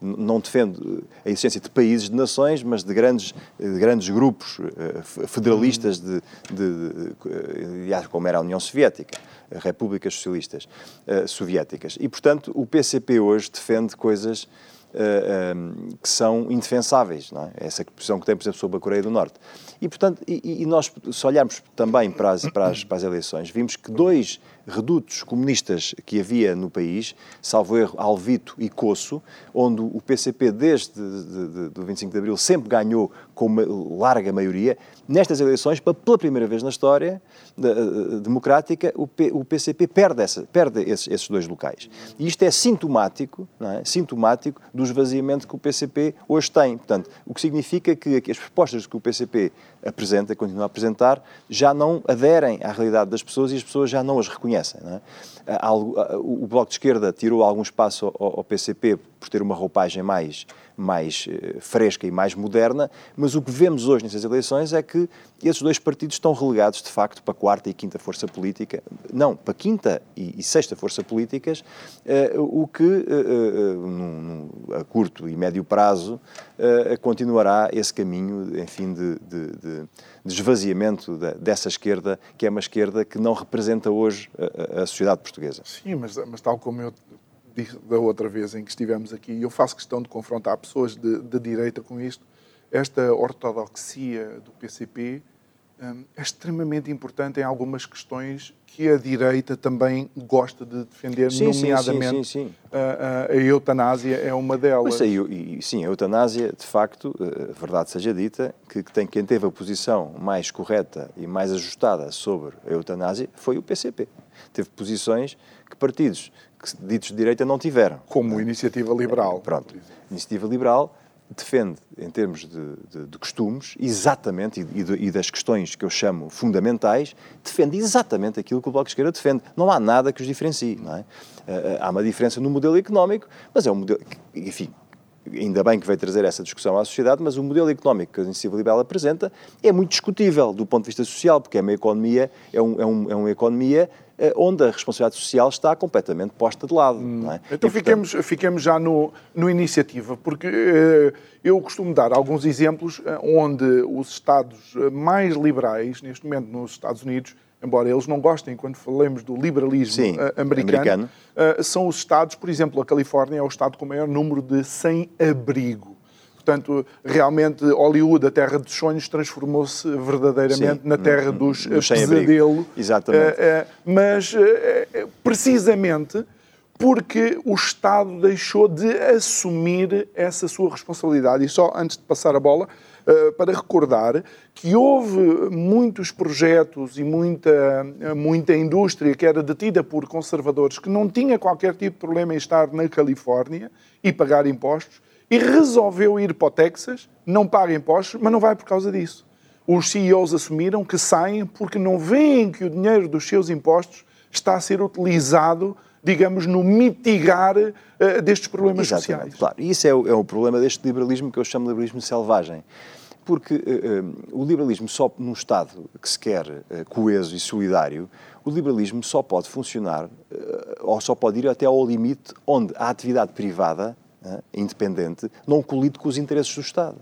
um, não defende a essência de países, de nações, mas de grandes, de grandes grupos uh, federalistas, de, de, de, de, como era a União Soviética repúblicas socialistas uh, soviéticas. E, portanto, o PCP hoje defende coisas uh, eh, um, eh, que são indefensáveis, não é? Essa posição que tem, por exemplo, sobre a Coreia do Norte. E, portanto, e, e nós, se olharmos também para as, para, as, para as eleições, vimos que dois redutos comunistas que havia no país, salvo erro, Alvito e Coço, onde o PCP, desde o de, de, 25 de Abril, sempre ganhou com uma larga maioria, nestas eleições, pela primeira vez na história democrática, o, PCP perde, essa, perde esses, esses dois locais. E isto é sintomático, é? sintomático do esvaziamento que o PCP hoje tem. Portanto, o que significa que as propostas que o PCP apresenta, continua a apresentar, já não aderem à realidade das pessoas e as pessoas já não as reconhecem. Não é? O Bloco de Esquerda tirou algum espaço ao PCP por ter uma roupagem mais mais eh, fresca e mais moderna, mas o que vemos hoje nessas eleições é que esses dois partidos estão relegados, de facto, para a quarta e quinta força política, não, para a quinta e, sexta força políticas, uh, o que, num, a curto e médio prazo, continuará esse caminho, enfim, de, de, de, de esvaziamento dessa esquerda, que é uma esquerda que não representa hoje a, a sociedade portuguesa. Sim, mas, mas tal como eu da outra vez em que estivemos aqui, e eu faço questão de confrontar pessoas de, de direita com isto, esta ortodoxia do PCP um, é extremamente importante em algumas questões que a direita também gosta de defender, sim, nomeadamente sim, sim, a, a, eutanásia é uma delas. Mas, sim, a eutanásia, de facto, a verdade seja dita, que, que tem, quem teve a posição mais correta e mais ajustada sobre a eutanásia foi o PCP. Teve posições que partidos que ditos de direita não tiveram. Como a Iniciativa Liberal. Pronto. A Iniciativa Liberal defende, em termos de, de, de costumes, exatamente, e, de, e, das questões que eu chamo fundamentais, defende exatamente aquilo que o Bloco de Esquerda defende. Não há nada que os diferencie, não é? Eh, há uma diferença no modelo económico, mas é um modelo, enfim, ainda bem que veio trazer essa discussão à sociedade, mas o modelo económico que a Iniciativa Liberal apresenta é muito discutível do ponto de vista social, porque é uma economia, é, um, é, um, é uma economia eh, onde a responsabilidade social está completamente posta de lado. Hum. É? Então e, fiquemos, portanto... fiquemos já no, no iniciativa, porque eh, eu costumo dar alguns exemplos eh, onde os Estados mais liberais, neste momento nos Estados Unidos, embora eles não gostem quando falamos do liberalismo Sim, americano, americano. são os Estados, por exemplo, a Califórnia é o Estado com o maior número de sem-abrigo. Portanto, realmente Hollywood, a terra dos sonhos, transformou-se verdadeiramente Sim, na terra dos no pesadelo. Exatamente. Uh, uh, mas, uh, precisamente porque o Estado deixou de assumir essa sua responsabilidade. E só antes de passar a bola, para recordar que houve muitos projetos e muita, muita indústria que era detida por conservadores que não tinha qualquer tipo de problema em estar na Califórnia e pagar impostos e resolveu ir para o Texas, não paga impostos, mas não vai por causa disso. Os CEOs assumiram que saem porque não veem que o dinheiro dos seus impostos está a ser utilizado, digamos, no mitigar uh, destes problemas Exatamente, sociais. Claro, e isso é o, é o problema deste liberalismo que eu chamo de liberalismo selvagem porque uh, uh, o liberalismo só num Estado que se quer uh, coeso e solidário, o liberalismo só pode funcionar ou só pode ir até ao limite onde a atividade privada independente, não colide com os interesses do Estado.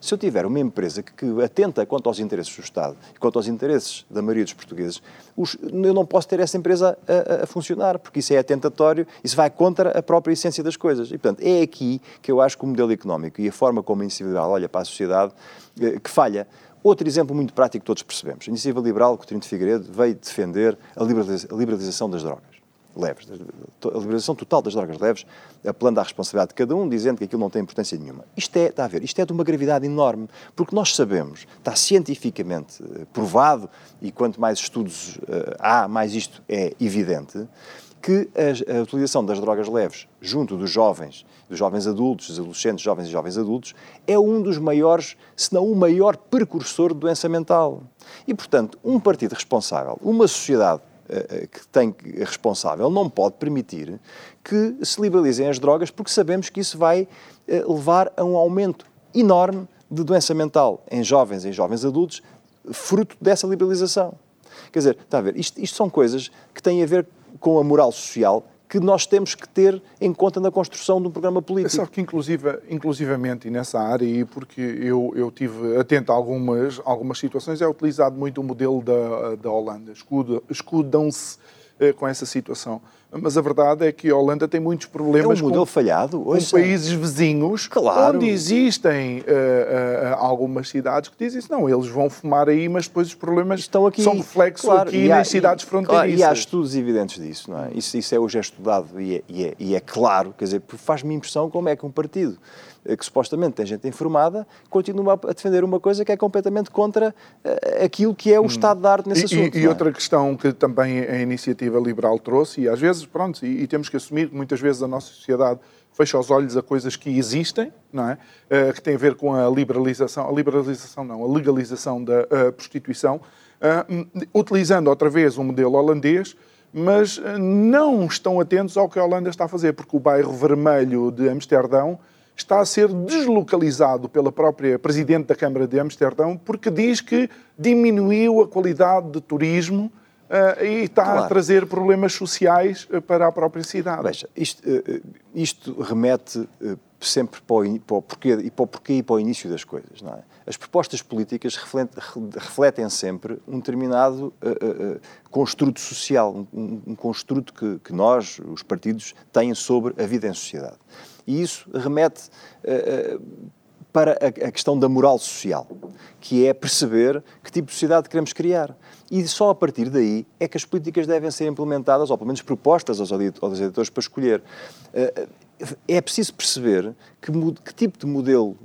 Se eu tiver uma empresa que, que, atenta quanto aos interesses do Estado e quanto aos interesses da maioria dos portugueses, os, eu não posso ter essa empresa a, a, funcionar, porque isso é atentatório, isso vai contra a própria essência das coisas. E, portanto, é aqui que eu acho que o modelo económico e a forma como a iniciativa liberal olha para a sociedade eh, que falha. Outro exemplo muito prático que todos percebemos. A iniciativa liberal, Coutinho de Figueiredo, veio defender a liberalização das drogas leves, a liberação total das drogas leves, apelando à responsabilidade de cada um, dizendo que aquilo não tem importância nenhuma. Isto é, está a ver, isto é de uma gravidade enorme, porque nós sabemos, está cientificamente eh, provado, e quanto mais estudos uh, há, mais isto é evidente, que a, a, utilização das drogas leves junto dos jovens, dos jovens adultos, dos adolescentes, jovens e jovens adultos, é um dos maiores, se não o maior precursor de doença mental. E, portanto, um partido responsável, uma sociedade eh, que tem responsável não pode permitir que se liberalizem as drogas porque sabemos que isso vai eh, levar a um aumento enorme de doença mental em jovens, em jovens adultos, fruto dessa liberalização. Quer dizer, está a ver, isto, isto são coisas que têm a ver com a moral social que nós temos que ter em conta na construção de um programa político. Sabe que, inclusive, inclusivamente, e nessa área, e porque eu, eu tive atento a algumas, algumas situações, é utilizado muito o modelo da, da Holanda. Escudam-se eh, com essa situação. Mas a verdade é que a Holanda tem muitos problemas é um modelo com, falhado. com países vizinhos, claro. onde existem uh, uh, algumas cidades que dizem isso. Não, eles vão fumar aí, mas depois os problemas Estão aqui, são reflexos claro, aqui há, nas cidades fronteiriças. Claro, e há estudos evidentes disso, não é? Isso, isso é hoje é estudado e é, e é, e é claro, quer dizer, faz-me impressão como é que um partido que supostamente tem gente informada, continua a defender uma coisa que é completamente contra uh, aquilo que é o hum. estado da arte nesse e, assunto. E, é? outra questão que também a iniciativa liberal trouxe, e às vezes, pronto, e, e, temos que assumir que muitas vezes a nossa sociedade fecha os olhos a coisas que existem, não é? Uh, que tem a ver com a liberalização, a liberalização não, a legalização da uh, prostituição, utilizando outra vez um modelo holandês, mas não estão atentos ao que a Holanda está a fazer, porque o bairro vermelho de Amsterdão está a ser deslocalizado pela própria Presidente da Câmara de Amsterdão porque diz que diminuiu a qualidade de turismo uh, e está claro. a trazer problemas sociais uh, para a própria cidade. Veja, isto, uh, isto remete sempre para o, para o, porquê, e para o porquê e para o início das coisas. Não é? As propostas políticas refletem, refletem sempre um determinado uh, uh, construto social, um, um construto que, que, nós, os partidos, têm sobre a vida em sociedade. E isso remete uh, para a, questão da moral social, que é perceber que tipo de sociedade queremos criar. E só a partir daí é que as políticas devem ser implementadas, ou pelo menos propostas aos, editores para escolher. Uh, é preciso perceber que, que tipo de modelo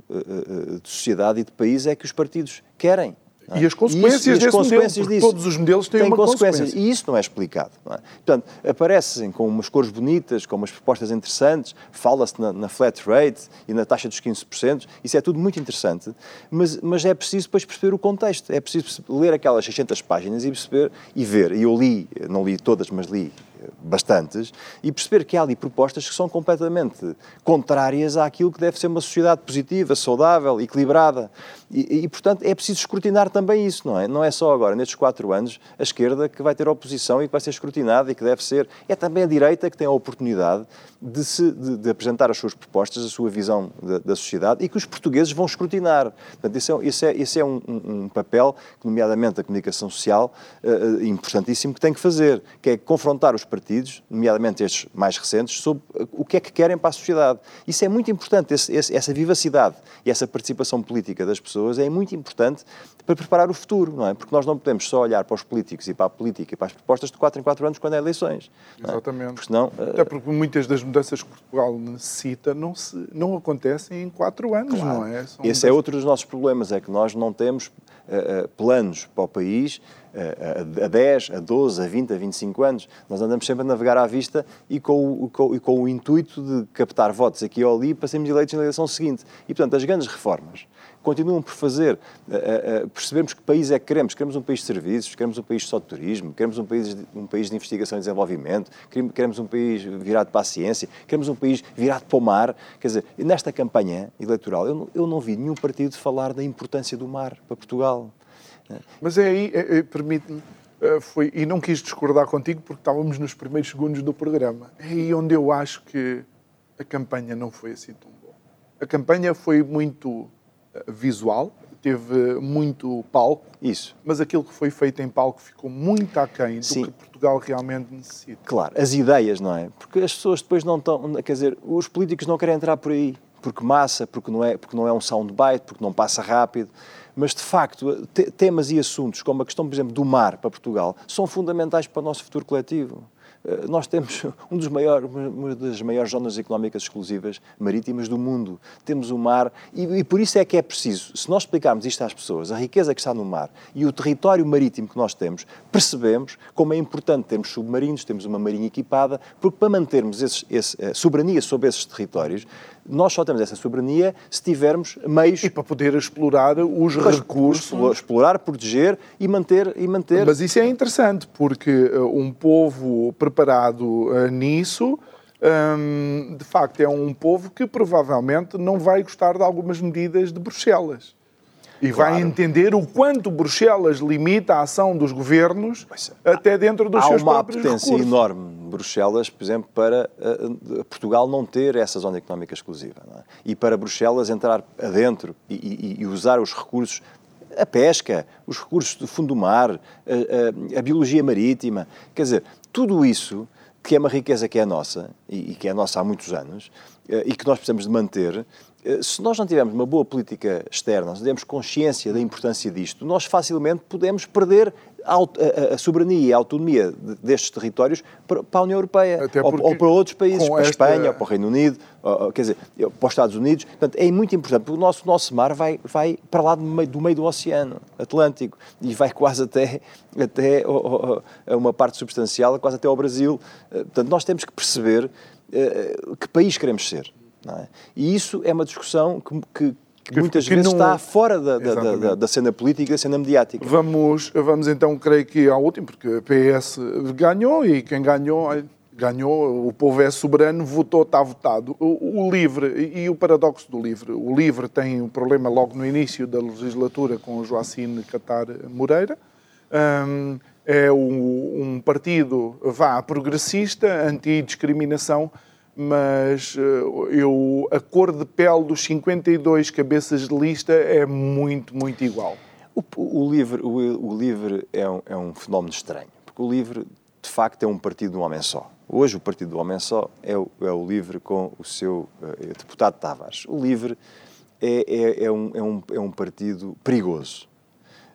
de sociedade e de país é que os partidos querem. E as consequências, e isso, e as consequências modelo, disso. todos os modelos têm, têm uma consequências. E isso não é explicado. Não é? Portanto, aparecem com umas cores bonitas, com umas propostas interessantes, fala-se na, na, flat rate e na taxa dos 15%, isso é tudo muito interessante, mas, mas é preciso depois perceber o contexto, é preciso ler aquelas 600 páginas e perceber e ver. E eu li, não li todas, mas li bastantes, e perceber que há ali propostas que são completamente contrárias àquilo que deve ser uma sociedade positiva, saudável, equilibrada. E, e, portanto, é preciso escrutinar também isso, não é? Não é só agora, nestes quatro anos, a esquerda que vai ter oposição e que vai ser escrutinada e que deve ser. É também a direita que tem a oportunidade de, se, de, de apresentar as suas propostas, a sua visão da, da, sociedade e que os portugueses vão escrutinar. Portanto, isso é, isso é, isso é um, um, papel nomeadamente, a comunicação social, uh, importantíssimo, que tem que fazer, que é confrontar os partidos, nomeadamente estes mais recentes, sobre o que é que querem para a sociedade. Isso é muito importante, esse, esse, essa vivacidade e essa participação política das pessoas é muito importante para preparar o futuro, não é? Porque nós não podemos só olhar para os políticos e para a política e para as propostas de 4 em 4 anos quando é eleições. Exatamente. É? Porque senão, Até porque muitas das mudanças que Portugal necessita não, se, não acontecem em 4 anos, claro. não é? São Esse é outro dos nossos problemas, é que nós não temos uh, planos para o país uh, a 10, a 12, a 20, a 25 anos. Nós andamos sempre a navegar à vista e com, o, com, e com o intuito de captar votos aqui ou ali para sermos eleitos na eleição seguinte. E, portanto, as grandes reformas continuam por fazer, percebermos que país é que queremos. Queremos um país de serviços, queremos um país só de turismo, queremos um país de, um país de investigação e desenvolvimento, queremos um país virado para a ciência, queremos um país virado para o mar. Quer dizer, nesta campanha eleitoral eu eu não vi nenhum partido falar da importância do mar para Portugal. Mas é aí, é, é, permite-me, uh, foi, e não quis discordar contigo porque estávamos nos primeiros segundos do programa, é aí onde eu acho que a campanha não foi assim tão boa. A campanha foi muito visual, teve muito palco. Isso. Mas aquilo que foi feito em palco ficou muito aquém do Sim. que Portugal realmente necessita. Claro, as ideias, não é? Porque as pessoas depois não estão. Quer dizer, os políticos não querem entrar por aí. Porque massa, porque não é, porque não é um soundbite, porque não passa rápido. Mas, de facto, temas e assuntos como a questão, por exemplo, do mar para Portugal são fundamentais para o nosso futuro coletivo. Eh, nós temos (laughs) um dos maiores, uma das maiores zonas económicas exclusivas marítimas do mundo. Temos o mar e, e, por isso é que é preciso, se nós explicarmos isto às pessoas, a riqueza que está no mar e o território marítimo que nós temos, percebemos como é importante termos submarinos, temos uma marinha equipada, porque para mantermos esses, esse, a soberania sobre esses territórios, nós só temos essa soberania se tivermos meios... E para poder explorar os recursos... Explorar, proteger e manter, e manter... Mas isso é interessante, porque uh, um povo preparado uh, nisso... Um, de facto, é um povo que provavelmente não vai gostar de algumas medidas de Bruxelas. E claro. vai entender o quanto Bruxelas limita a ação dos governos é. até dentro dos seus próprios recursos. Há uma apetência enorme Bruxelas, por exemplo, para uh, Portugal não ter essa zona económica exclusiva. É? E para Bruxelas entrar adentro e, e, e, usar os recursos a pesca, os recursos do fundo do mar, a, a, a biologia marítima, quer dizer, tudo isso que é uma riqueza que é nossa e, e que é nossa há muitos anos e que nós precisamos de manter, se nós não tivermos uma boa política externa, se não tivermos consciência da importância disto, nós facilmente podemos perder a, a, soberania e a autonomia destes territórios para, a União Europeia ou, ou, para outros países, para a esta... Espanha, ou para o Reino Unido, ou, quer dizer, para os Estados Unidos. Portanto, é muito importante, porque o nosso, nosso mar vai, vai para lá do meio, do meio do Oceano Atlântico e vai quase até, até uma parte substancial, quase até ao Brasil. Eh, portanto, nós temos que perceber eh, que país queremos ser. É? E isso é uma discussão que, que que muitas que vezes não... está fora da, da, da, da, cena política, da cena mediática. Vamos, vamos então, creio que ao último, porque a PS ganhou e quem ganhou, ganhou, o povo é soberano, votou, está votado. O, o LIVRE e o paradoxo do LIVRE. O LIVRE tem um problema logo no início da legislatura com o Joacine Catar Moreira. Um, é um, um partido, vá, progressista, anti-discriminação, mas eh, eu, a cor de pele dos 52 cabeças de lista é muito, muito igual. O, o LIVRE, o, o LIVRE é, um, é um fenómeno estranho, porque o LIVRE, de facto, é um partido de um homem só. Hoje, o partido do homem só é o, é o LIVRE com o seu uh, deputado Tavares. O LIVRE é, é, é, um, é, um, é um partido perigoso.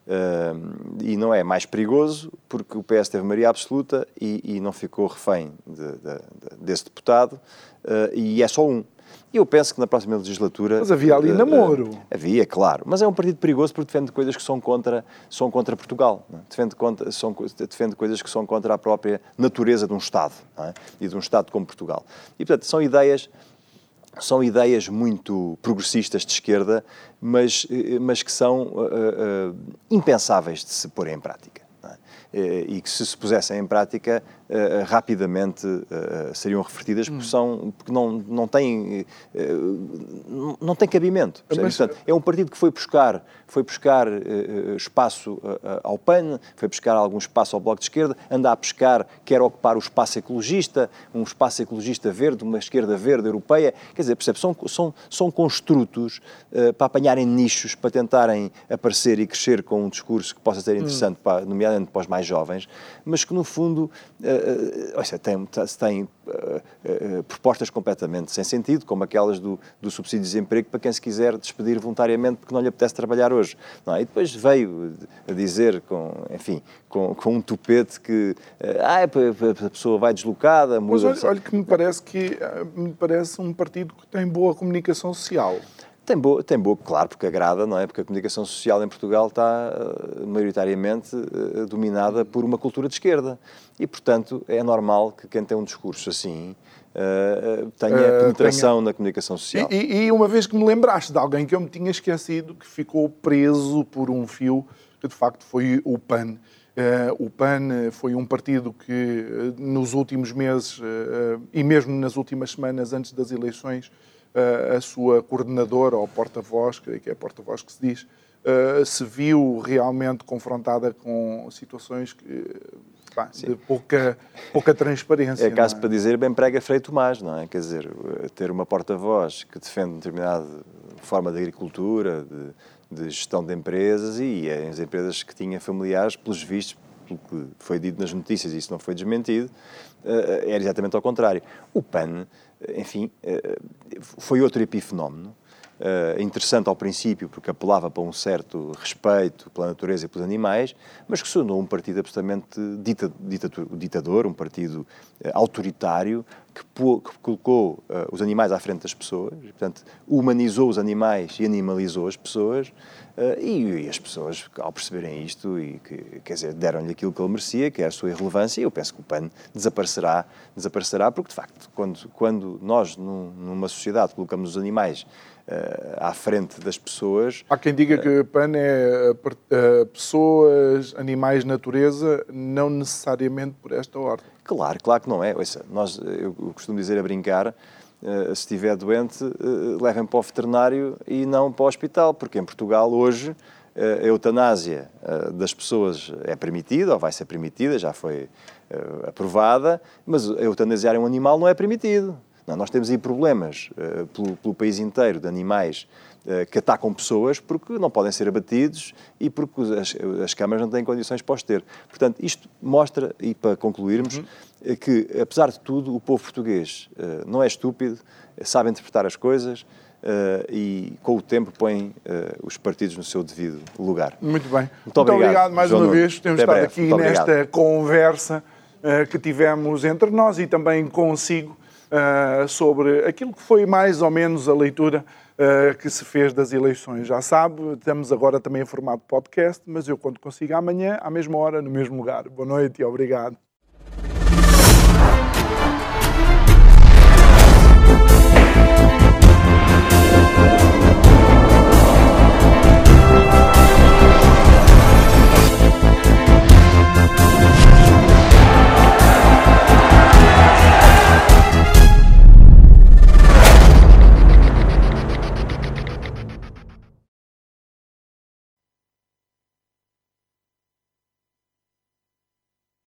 Uh, e não é mais perigoso porque o PS teve maioria absoluta e, e não ficou refém de, de, de, desse deputado uh, e é só um. E eu penso que na próxima legislatura... Mas havia ali uh, namoro. havia, claro. Mas é um partido perigoso porque defende coisas que são contra, são contra Portugal. É? Defende, contra, são, defende coisas que são contra a própria natureza de um Estado. É? E de um Estado como Portugal. E, portanto, são ideias são ideias muito progressistas de esquerda, mas, eh, mas que são uh, uh, impensáveis de se pôr em prática. É? E que, se se pusessem em prática, uh, rapidamente seriam refletidas porque, hum. são, porque não, não, têm, não têm cabimento. Mas... Portanto, é um partido que foi buscar, foi buscar espaço ao PAN, foi buscar algum espaço ao Bloco de Esquerda, anda a pescar, quer ocupar o espaço ecologista, um espaço ecologista verde, uma esquerda verde europeia. Quer dizer, percebe, são, são, são construtos para apanharem nichos, para tentarem aparecer e crescer com um discurso que possa ser interessante, hum. para, nomeadamente para os mais jovens, mas que no fundo uh, tem, tem uh, propostas completamente sem sentido, como aquelas do, do subsídio de desemprego para quem se quiser despedir voluntariamente porque não lhe apetece trabalhar hoje. Não, é? e depois veio a dizer, com, enfim, com, com um tupete que ah, a pessoa vai deslocada, muda... Mas olha, olha que me parece que me parece um partido que tem boa comunicação social. Tem boa, tem boa, claro, porque agrada, não é? Porque a comunicação social em Portugal está uh, maioritariamente uh, dominada por uma cultura de esquerda. E, portanto, é normal que quem tem um discurso assim uh, tenha penetração tenha... na comunicação social. E, e, uma vez que me lembraste de alguém que eu me tinha esquecido, que ficou preso por um fio, que de facto foi o PAN. o PAN foi um partido que, nos últimos meses e mesmo nas últimas semanas antes das eleições, a sua coordenadora ou porta-voz, que é porta-voz que se diz, se viu realmente confrontada com situações que, pá, de pouca, pouca transparência. É caso é? para dizer bem prega Frei Tomás, não é? Quer dizer, ter uma porta-voz que defende determinada forma de agricultura, de, de, gestão de empresas e as empresas que tinha familiares, pelos vistos, pelo que foi dito nas notícias, e isso não foi desmentido, era exatamente ao contrário. O PAN enfim, eh, foi outro epifenómeno. Uh, interessante ao princípio, porque apelava para um certo respeito pela natureza e pelos animais, mas que se tornou um partido absolutamente dita, ditador, um partido uh, autoritário, que, pô, que colocou uh, os animais à frente das pessoas, e, portanto, humanizou os animais e animalizou as pessoas, e, e, as pessoas, ao perceberem isto, e que, quer dizer, deram-lhe aquilo que ele merecia, que é a sua irrelevância, e eu penso que o PAN desaparecerá, desaparecerá porque, de facto, quando, quando nós, num, numa sociedade, colocamos os animais à frente das pessoas. Há quem diga que PAN é uh, pessoas, animais, natureza, não necessariamente por esta ordem. Claro, claro que não é. Ouça, nós, eu costumo dizer a brincar, se estiver doente, levem para o veterinário e não para o hospital, porque em Portugal hoje a eutanásia das pessoas é permitida, ou vai ser permitida, já foi aprovada, mas eutanasiar um animal não é permitido. Não, nós temos aí problemas uh, pelo, pelo, país inteiro de animais uh, que atacam pessoas porque não podem ser abatidos e porque as, as câmaras não têm condições para os ter. Portanto, isto mostra, e para concluirmos, uhum. que, apesar de tudo, o povo português uh, não é estúpido, sabe interpretar as coisas, e com o tempo põe os partidos no seu devido lugar. Muito bem. Muito, Muito obrigado, obrigado, mais João uma Nuno. vez. Temos Até estado breve. aqui Muito nesta obrigado. conversa que tivemos entre nós e também consigo sobre aquilo que foi mais ou menos a leitura que se fez das eleições. Já sabe, estamos agora também em formato podcast, mas eu quando consigo amanhã, à mesma hora, no mesmo lugar. Boa noite e obrigado.